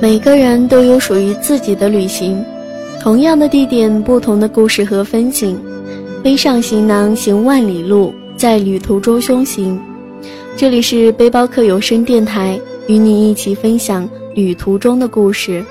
每个人都有属于自己的旅行，同样的地点，不同的故事和风景。背上行囊行万里路，在旅途中修行。这里是背包客有声电台，与你一起分享旅途中的故事。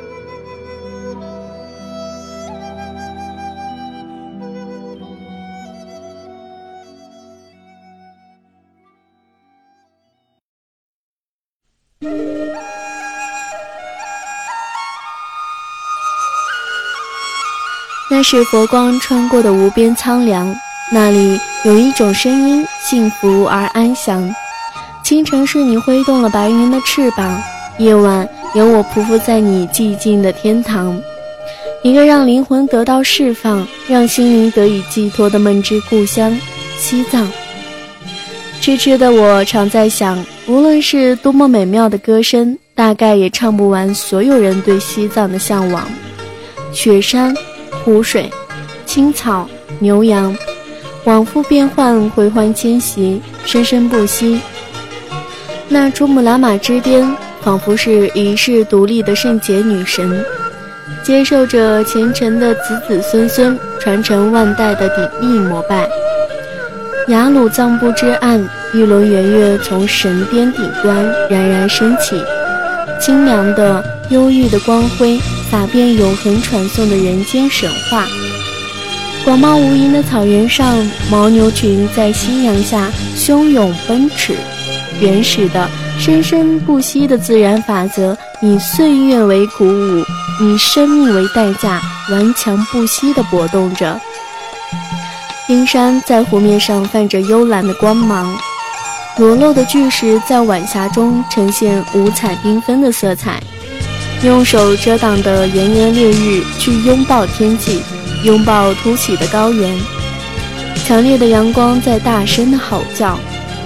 是佛光穿过的无边苍凉，那里有一种声音，幸福而安详。清晨是你挥动了白云的翅膀，夜晚有我匍匐在你寂静的天堂。一个让灵魂得到释放，让心灵得以寄托的梦之故乡——西藏。痴痴的我常在想，无论是多么美妙的歌声，大概也唱不完所有人对西藏的向往。雪山。湖水、青草、牛羊，往复变换，回环迁徙，生生不息。那珠穆朗玛之巅，仿佛是一世独立的圣洁女神，接受着虔诚的子子孙孙传承万代的鼎力膜拜。雅鲁藏布之岸，一轮圆月从神巅顶端冉冉升起，清凉的、忧郁的光辉。洒遍永恒传颂的人间神话。广袤无垠的草原上，牦牛群在夕阳下汹涌奔驰。原始的、生生不息的自然法则，以岁月为鼓舞，以生命为代价，顽强不息地搏动着。冰山在湖面上泛着幽蓝的光芒，裸露的巨石在晚霞中呈现五彩缤纷的色彩。用手遮挡的炎炎烈日，去拥抱天际，拥抱突起的高原。强烈的阳光在大声的吼叫，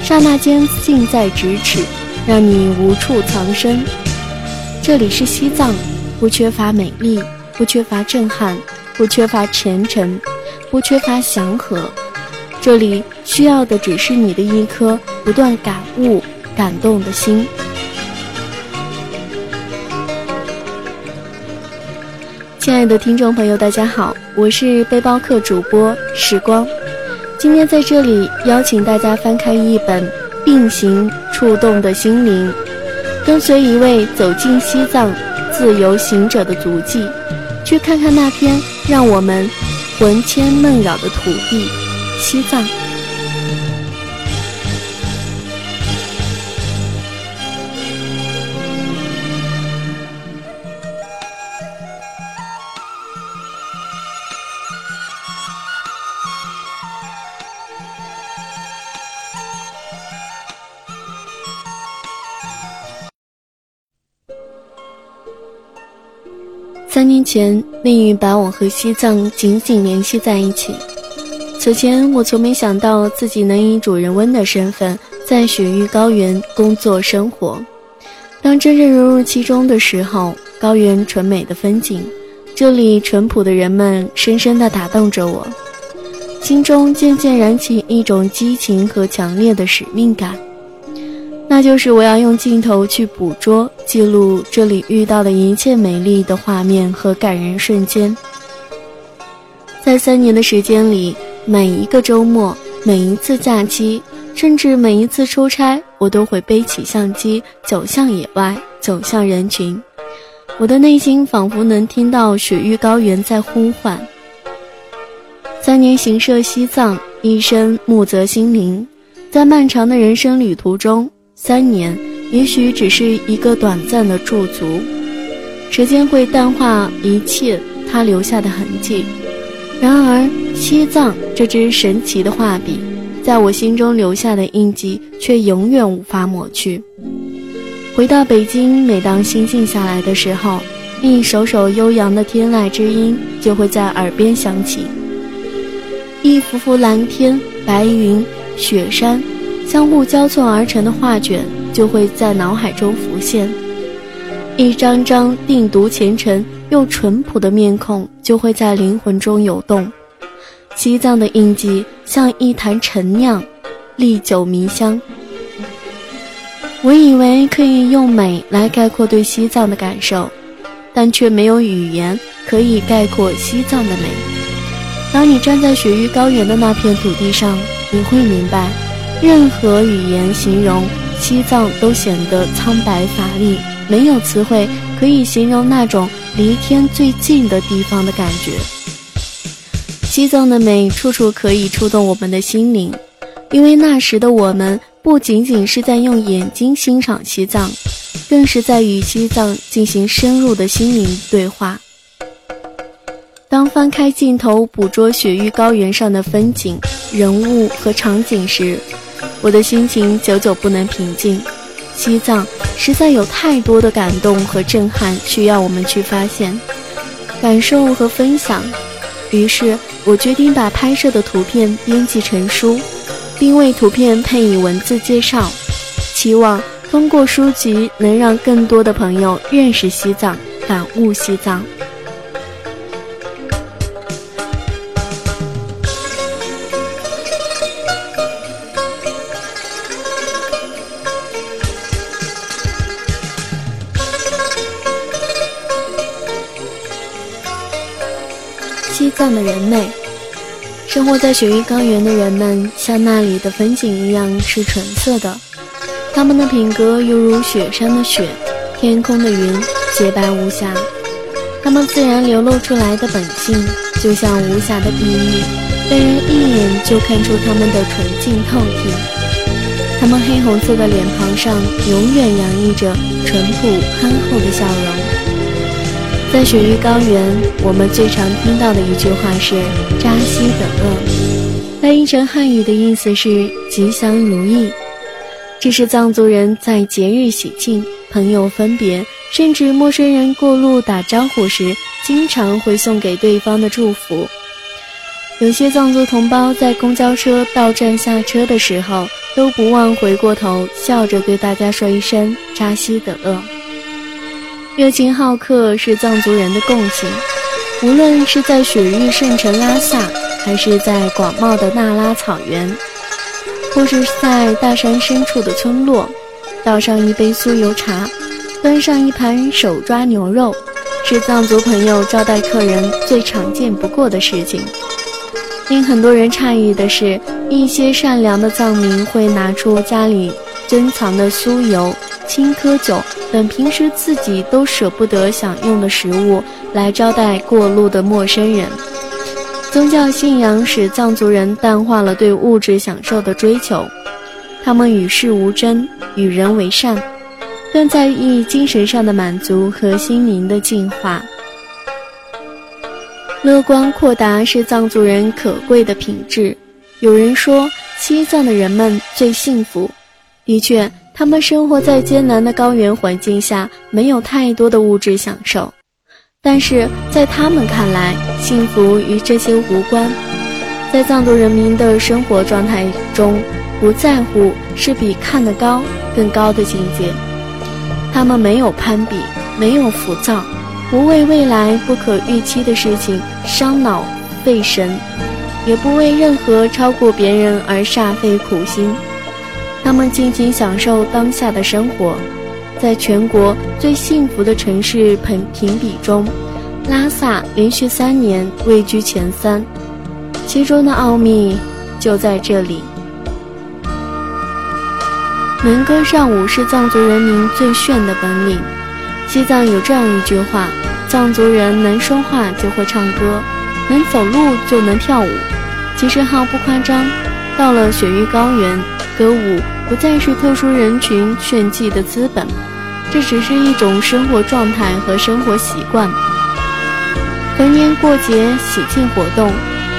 刹那间近在咫尺，让你无处藏身。这里是西藏，不缺乏美丽，不缺乏震撼，不缺乏虔诚，不缺乏祥和。这里需要的只是你的一颗不断感悟、感动的心。亲爱的听众朋友，大家好，我是背包客主播时光。今天在这里邀请大家翻开一本《并行触动的心灵》，跟随一位走进西藏自由行者的足迹，去看看那片让我们魂牵梦绕的土地——西藏。三年前，命运把我和西藏紧紧联系在一起。此前，我从没想到自己能以主人翁的身份在雪域高原工作生活。当真正融入其中的时候，高原纯美的风景，这里淳朴的人们，深深地打动着我，心中渐渐燃起一种激情和强烈的使命感。就是我要用镜头去捕捉、记录这里遇到的一切美丽的画面和感人瞬间。在三年的时间里，每一个周末、每一次假期，甚至每一次出差，我都会背起相机，走向野外，走向人群。我的内心仿佛能听到雪域高原在呼唤。三年行摄西藏，一生沐泽心灵，在漫长的人生旅途中。三年，也许只是一个短暂的驻足，时间会淡化一切它留下的痕迹。然而，西藏这支神奇的画笔，在我心中留下的印记却永远无法抹去。回到北京，每当心静下来的时候，一首首悠扬的天籁之音就会在耳边响起，一幅幅蓝天、白云、雪山。相互交错而成的画卷就会在脑海中浮现，一张张定读虔诚又淳朴的面孔就会在灵魂中游动。西藏的印记像一坛陈酿，历久弥香。我以为可以用美来概括对西藏的感受，但却没有语言可以概括西藏的美。当你站在雪域高原的那片土地上，你会明白，任何语言形容西藏都显得苍白乏力，没有词汇可以形容那种离天最近的地方的感觉。西藏的美处处可以触动我们的心灵，因为那时的我们不仅仅是在用眼睛欣赏西藏，更是在与西藏进行深入的心灵对话。当翻开镜头捕捉雪域高原上的风景、人物和场景时，我的心情久久不能平静。西藏实在有太多的感动和震撼需要我们去发现、感受和分享。于是我决定把拍摄的图片编辑成书，并为图片配以文字介绍，期望通过书籍能让更多的朋友认识西藏、感悟西藏。西藏的人美，生活在雪域高原的人们像那里的风景一样是纯色的，他们的品格犹如雪山的雪，天空的云，洁白无瑕。他们自然流露出来的本性，就像无瑕的碧玉，被人一眼就看出他们的纯净透剔。他们黑红色的脸庞上永远洋溢着淳朴憨厚的笑容。在雪域高原，我们最常听到的一句话是“扎西德勒”，翻译成汉语的意思是“吉祥如意”。这是藏族人在节日喜庆、朋友分别，甚至陌生人过路打招呼时，经常会送给对方的祝福。有些藏族同胞在公交车到站下车的时候，都不忘回过头，笑着对大家说一声“扎西德勒”。热情好客是藏族人的共性，无论是在雪域圣城拉萨，还是在广袤的那拉草原，或是在大山深处的村落，倒上一杯酥油茶，端上一盘手抓牛肉，是藏族朋友招待客人最常见不过的事情。令很多人诧异的是，一些善良的藏民会拿出家里珍藏的酥油。青稞酒等平时自己都舍不得享用的食物，来招待过路的陌生人。宗教信仰使藏族人淡化了对物质享受的追求，他们与世无争，与人为善，更在意精神上的满足和心灵的净化。乐观豁达是藏族人可贵的品质。有人说，西藏的人们最幸福。的确。他们生活在艰难的高原环境下，没有太多的物质享受，但是在他们看来，幸福与这些无关。在藏族人民的生活状态中，不在乎是比看得高更高的境界。他们没有攀比，没有浮躁，不为未来不可预期的事情伤脑费神，也不为任何超过别人而煞费苦心。他们尽情享受当下的生活，在全国最幸福的城市评评比中，拉萨连续三年位居前三，其中的奥秘就在这里。能歌善舞是藏族人民最炫的本领。西藏有这样一句话：藏族人能说话就会唱歌，能走路就能跳舞。其实毫不夸张，到了雪域高原。歌舞不再是特殊人群炫技的资本，这只是一种生活状态和生活习惯。逢年过节、喜庆活动，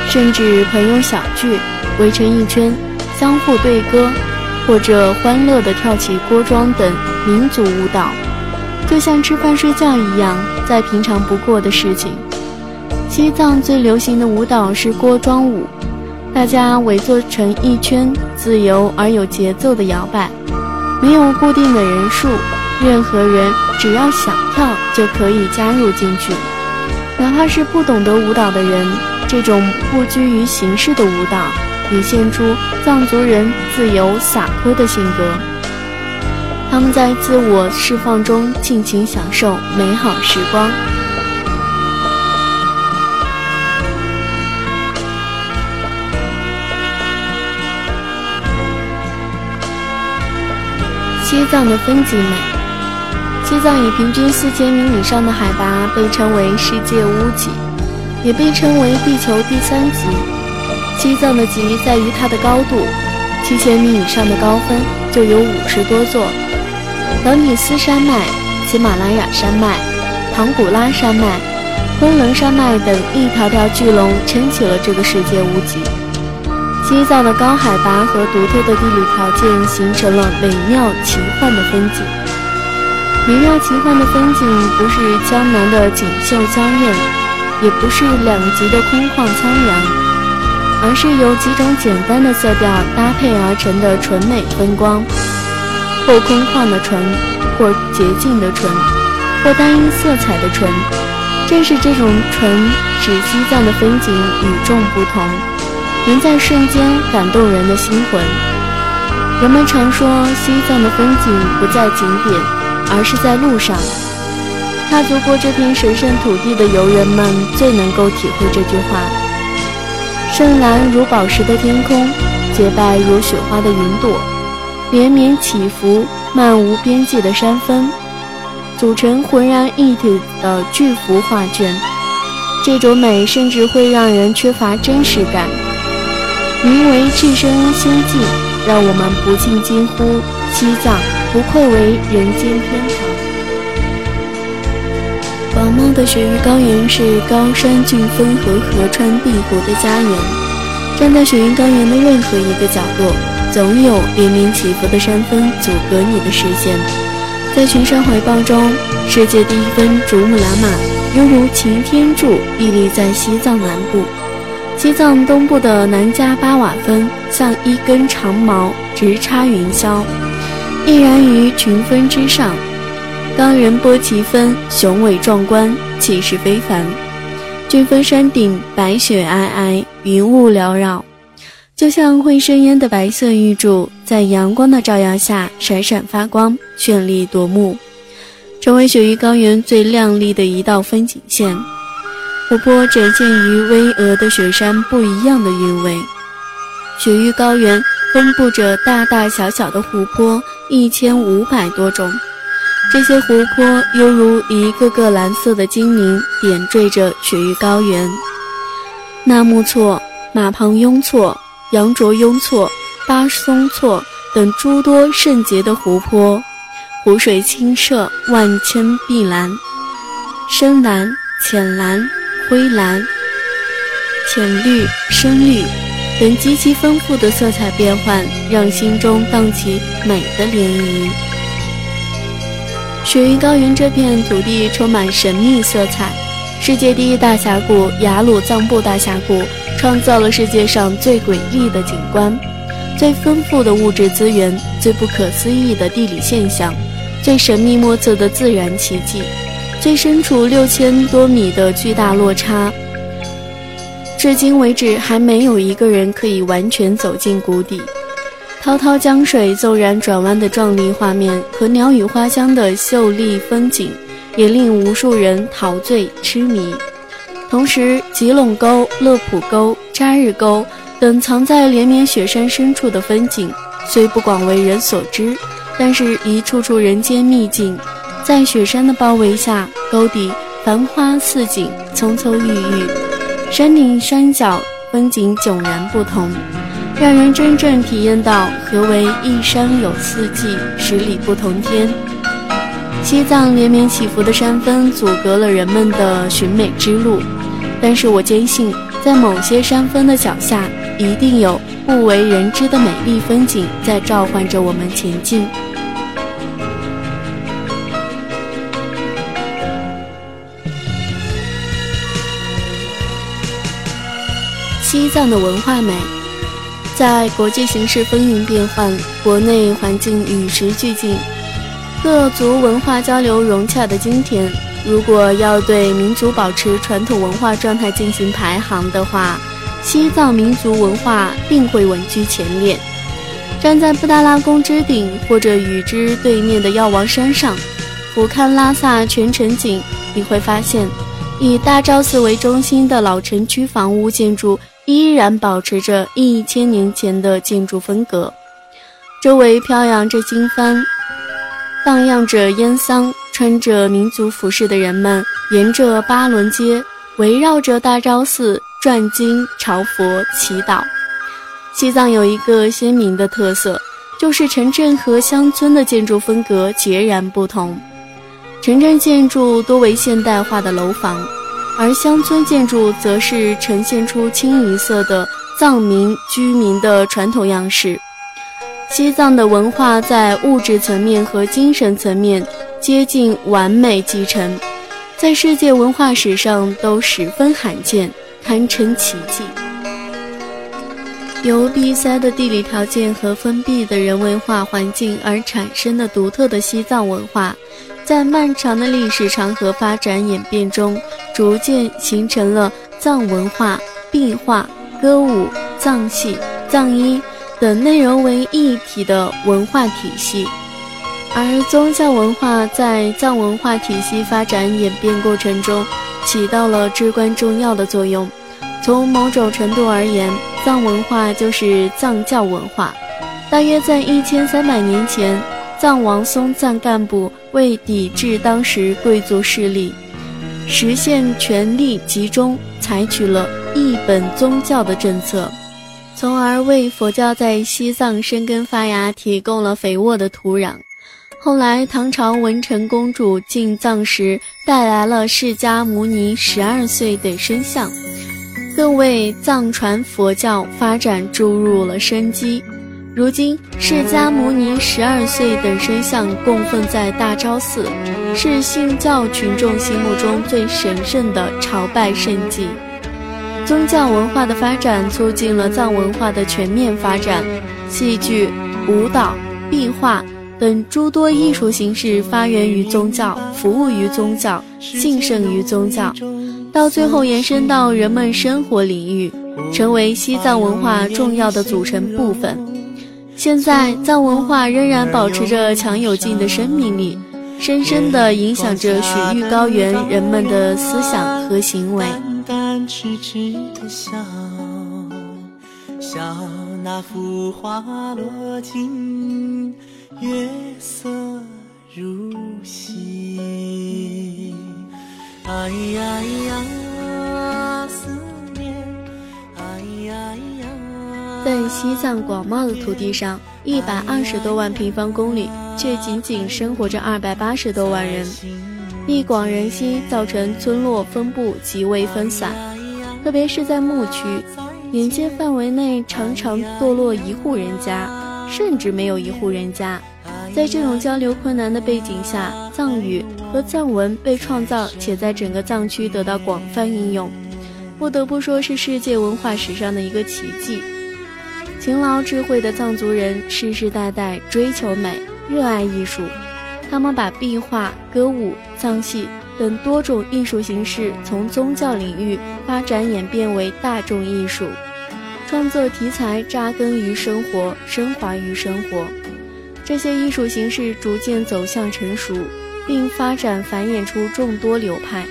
甚至朋友小聚，围成一圈，相互对歌，或者欢乐地跳起锅庄等民族舞蹈，就像吃饭睡觉一样，再平常不过的事情。西藏最流行的舞蹈是锅庄舞。大家围坐成一圈，自由而有节奏的摇摆，没有固定的人数，任何人只要想跳就可以加入进去，哪怕是不懂得舞蹈的人。这种不拘于形式的舞蹈，体现出藏族人自由洒脱的性格。他们在自我释放中尽情享受美好时光。西藏的风景美。西藏以平均四千米以上的海拔被称为世界屋脊，也被称为地球第三极。西藏的极在于它的高度，七千米以上的高峰就有五十多座。德米斯山脉、喜马拉雅山脉、唐古拉山脉、昆仑山脉等一条条巨龙撑起了这个世界屋脊。西藏的高海拔和独特的地理条件形成了美妙奇幻的风景。美妙奇幻的风景不是江南的锦绣娇艳，也不是两极的空旷苍凉，而是由几种简单的色调搭配而成的纯美风光。或空旷的纯，或洁净的纯，或单一色彩的纯。正是这种纯，使西藏的风景与众不同。能在瞬间感动人的心魂。人们常说，西藏的风景不在景点，而是在路上。踏足过这片神圣土地的游人们，最能够体会这句话。深蓝如宝石的天空，洁白如雪花的云朵，连绵起伏、漫无边际的山峰，组成浑然一体的巨幅画卷。这种美，甚至会让人缺乏真实感。名为置身仙境，让我们不禁惊呼：西藏不愧为人间天堂。广袤的雪域高原是高山峻峰和河川碧湖的家园。站在雪域高原的任何一个角落，总有连绵起伏的山峰阻隔你的视线。在群山怀抱中，世界第一峰珠穆朗玛犹如擎天柱，屹立在西藏南部。西藏东部的南迦巴瓦峰像一根长矛，直插云霄，屹然于群峰之上。高原波奇峰雄伟壮观，气势非凡。峻峰山顶白雪皑皑，云雾缭绕，就像会生烟的白色玉柱，在阳光的照耀下闪闪发光，绚丽夺目，成为雪域高原最亮丽的一道风景线。湖泊展现于巍峨的雪山不一样的韵味。雪域高原分布着大大小小的湖泊一千五百多种，这些湖泊犹如一个个蓝色的精灵，点缀着雪域高原。纳木错、马旁雍错、羊卓雍错、巴松错等诸多圣洁的湖泊，湖水清澈，万千碧蓝、深蓝、浅蓝。灰蓝、浅绿、深绿等极其丰富的色彩变换，让心中荡起美的涟漪。雪域高原这片土地充满神秘色彩。世界第一大峡谷雅鲁藏布大峡谷创造了世界上最瑰丽的景观、最丰富的物质资源、最不可思议的地理现象、最神秘莫测的自然奇迹。最深处六千多米的巨大落差，至今为止还没有一个人可以完全走进谷底。滔滔江水骤然转弯的壮丽画面和鸟语花香的秀丽风景，也令无数人陶醉痴迷。同时，吉隆沟、乐普沟、扎日沟等藏在连绵雪山深处的风景，虽不广为人所知，但是一处处人间秘境。在雪山的包围下，沟底繁花似锦，葱葱郁郁；山顶山脚风景迥然不同，让人真正体验到何为一山有四季，十里不同天。西藏连绵起伏的山峰阻隔了人们的寻美之路，但是我坚信，在某些山峰的脚下，一定有不为人知的美丽风景在召唤着我们前进。藏的文化美，在国际形势风云变幻、国内环境与时俱进、各族文化交流融洽的今天，如果要对民族保持传统文化状态进行排行的话，西藏民族文化定会稳居前列。站在布达拉宫之顶，或者与之对面的药王山上，俯瞰拉萨全城景，你会发现，以大昭寺为中心的老城区房屋建筑依然保持着一千年前的建筑风格，周围飘扬着经幡，荡漾着烟桑，穿着民族服饰的人们沿着八伦街，围绕着大昭寺转经、朝佛、祈祷。西藏有一个鲜明的特色，就是城镇和乡村的建筑风格截然不同。城镇建筑多为现代化的楼房，而乡村建筑则是呈现出清一色的藏民居民的传统样式。西藏的文化在物质层面和精神层面接近完美继承，在世界文化史上都十分罕见，堪称奇迹。由闭塞的地理条件和封闭的人文化环境而产生的独特的西藏文化，在漫长的历史长河发展演变中，逐渐形成了藏文化、壁画、歌舞、藏戏、藏衣等内容为一体的文化体系。而宗教文化在藏文化体系发展演变过程中，起到了至关重要的作用。从某种程度而言，藏文化就是藏教文化。大约在一千三百年前，藏王松赞干部为抵制当时贵族势力，实现权力集中，采取了一本宗教的政策，从而为佛教在西藏生根发芽提供了肥沃的土壤。后来，唐朝文成公主进藏时，带来了释迦牟尼十二岁的身像。更为藏传佛教发展注入了生机。如今，释迦牟尼十二岁等身像供奉在大昭寺，是信教群众心目中最神圣的朝拜圣迹。宗教文化的发展促进了藏文化的全面发展，戏剧、舞蹈、壁画等诸多艺术形式发源于宗教，服务于宗教，兴盛于宗教。到最后延伸到人们生活领域，成为西藏文化重要的组成部分。现在，藏文化仍然保持着强有劲的生命力，深深地影响着雪域高原人们的思想和行为。那幅花落尽，月色如洗。哎呀呀，思念！哎呀呀，在西藏广袤的土地上，一百二十多万平方公里，却仅仅生活着二百八十多万人，地广人稀，造成村落分布极为分散。特别是在牧区，眼界范围内常常堕落一户人家，甚至没有一户人家。在这种交流困难的背景下，藏语和藏文被创造，且在整个藏区得到广泛应用，不得不说是世界文化史上的一个奇迹。勤劳智慧的藏族人世世代代追求美，热爱艺术，他们把壁画、歌舞、藏戏等多种艺术形式从宗教领域发展演变为大众艺术，创作题材扎根于生活，升华于生活。这些艺术形式逐渐走向成熟，并发展繁衍出众多流派，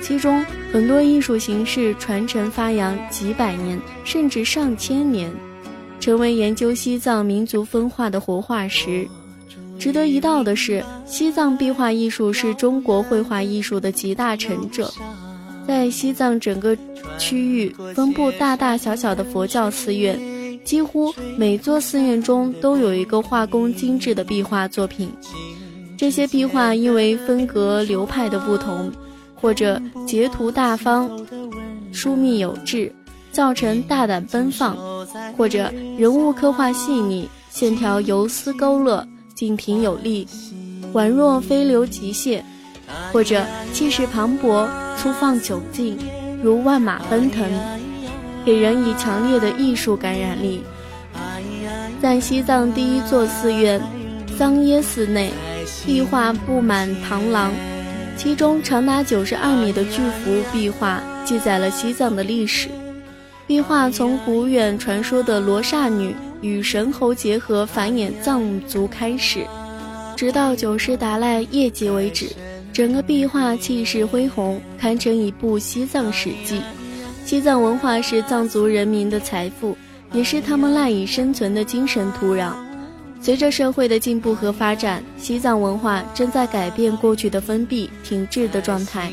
其中很多艺术形式传承发扬几百年甚至上千年，成为研究西藏民族分化的活化石。值得一道的是，西藏壁画艺术是中国绘画艺术的集大成者，在西藏整个区域分布大大小小的佛教寺院。几乎每座寺院中都有一个画工精致的壁画作品。这些壁画因为风格流派的不同，或者截图大方、疏密有致，造成大胆奔放；或者人物刻画细腻，线条游丝勾勒，静平有力，宛若飞流急泻；或者气势磅礴，粗放久劲，如万马奔腾。给人以强烈的艺术感染力。在西藏第一座寺院桑耶寺内，壁画布满堂廊，其中长达九十二米的巨幅壁画记载了西藏的历史。壁画从古远传说的罗刹女与神猴结合繁衍藏族开始，直到九世达赖业绩为止。整个壁画气势恢宏，堪称一部西藏史记。西藏文化是藏族人民的财富，也是他们赖以生存的精神土壤。随着社会的进步和发展，西藏文化正在改变过去的封闭、停滞的状态，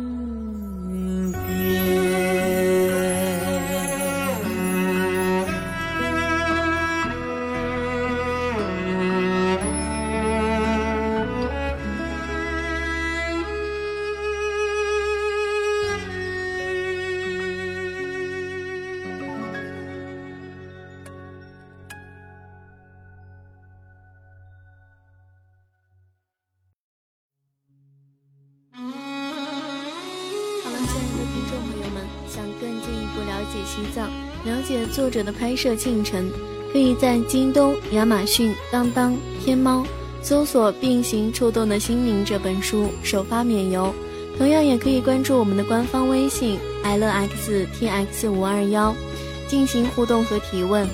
西藏了解作者的拍摄进程，可以在京东、亚马逊、当当、天猫搜索《并行触动的心灵》这本书，首发免邮。同样也可以关注我们的官方微信 l x t x 五二幺，进行互动和提问。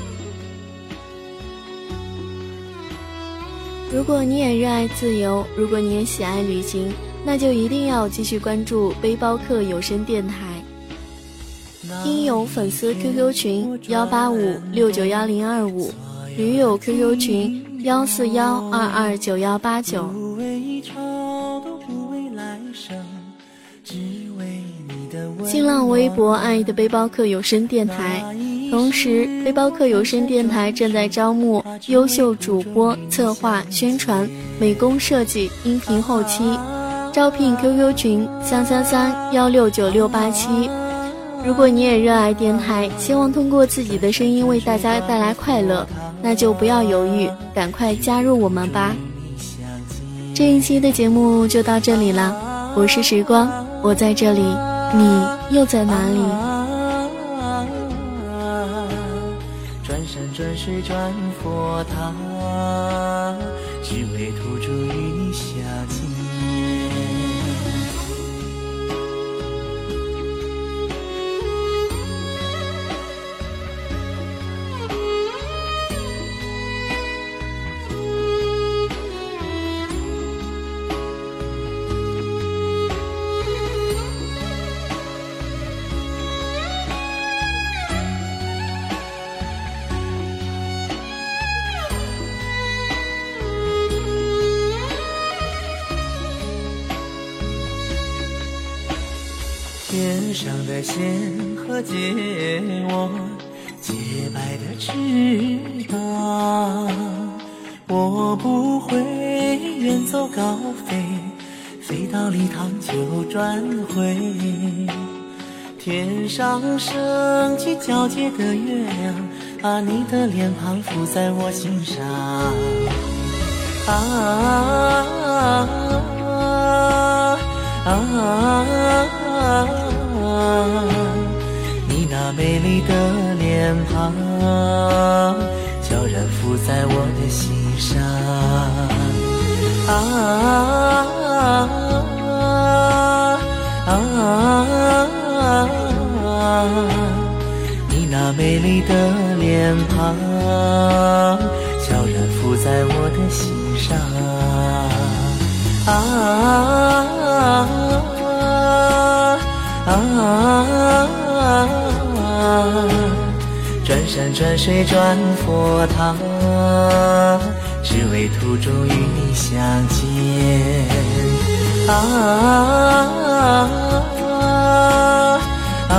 如果你也热爱自由，如果你也喜爱旅行，那就一定要继续关注背包客有声电台。听友粉丝 QQ 群幺八五六九幺零二五，驴友 QQ 群幺四幺二二九幺八九。新浪微博爱的背包客有声电台，同时背包客有声电台正在招募优秀主播、策划、宣传、美工设计、音频后期，招聘 QQ 群三三三幺六九六八七。如果你也热爱电台，希望通过自己的声音为大家带来快乐，那就不要犹豫，赶快加入我们吧！这一期的节目就到这里了，我是时光，我在这里，你又在哪里？转山转水转佛塔，只为途中天上的仙鹤借我洁白的翅膀，我不会远走高飞，飞到礼堂就转回。天上升起皎洁的月亮，把你的脸庞浮在我心上。啊啊啊！脸庞，悄然浮在我的心上。啊啊啊！你那美丽的脸庞，悄然浮在我的心上。啊。啊！转山转水转佛塔，只为途中与你相见。啊啊！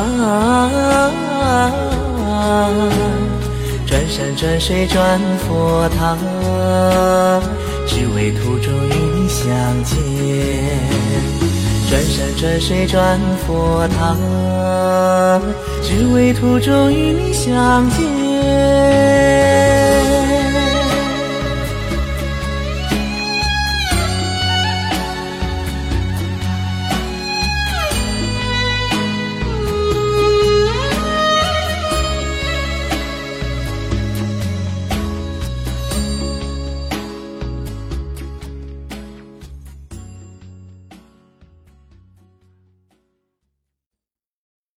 转山转水转佛塔，只为途中与你相见。转山转水转佛塔，只为途中与你相见。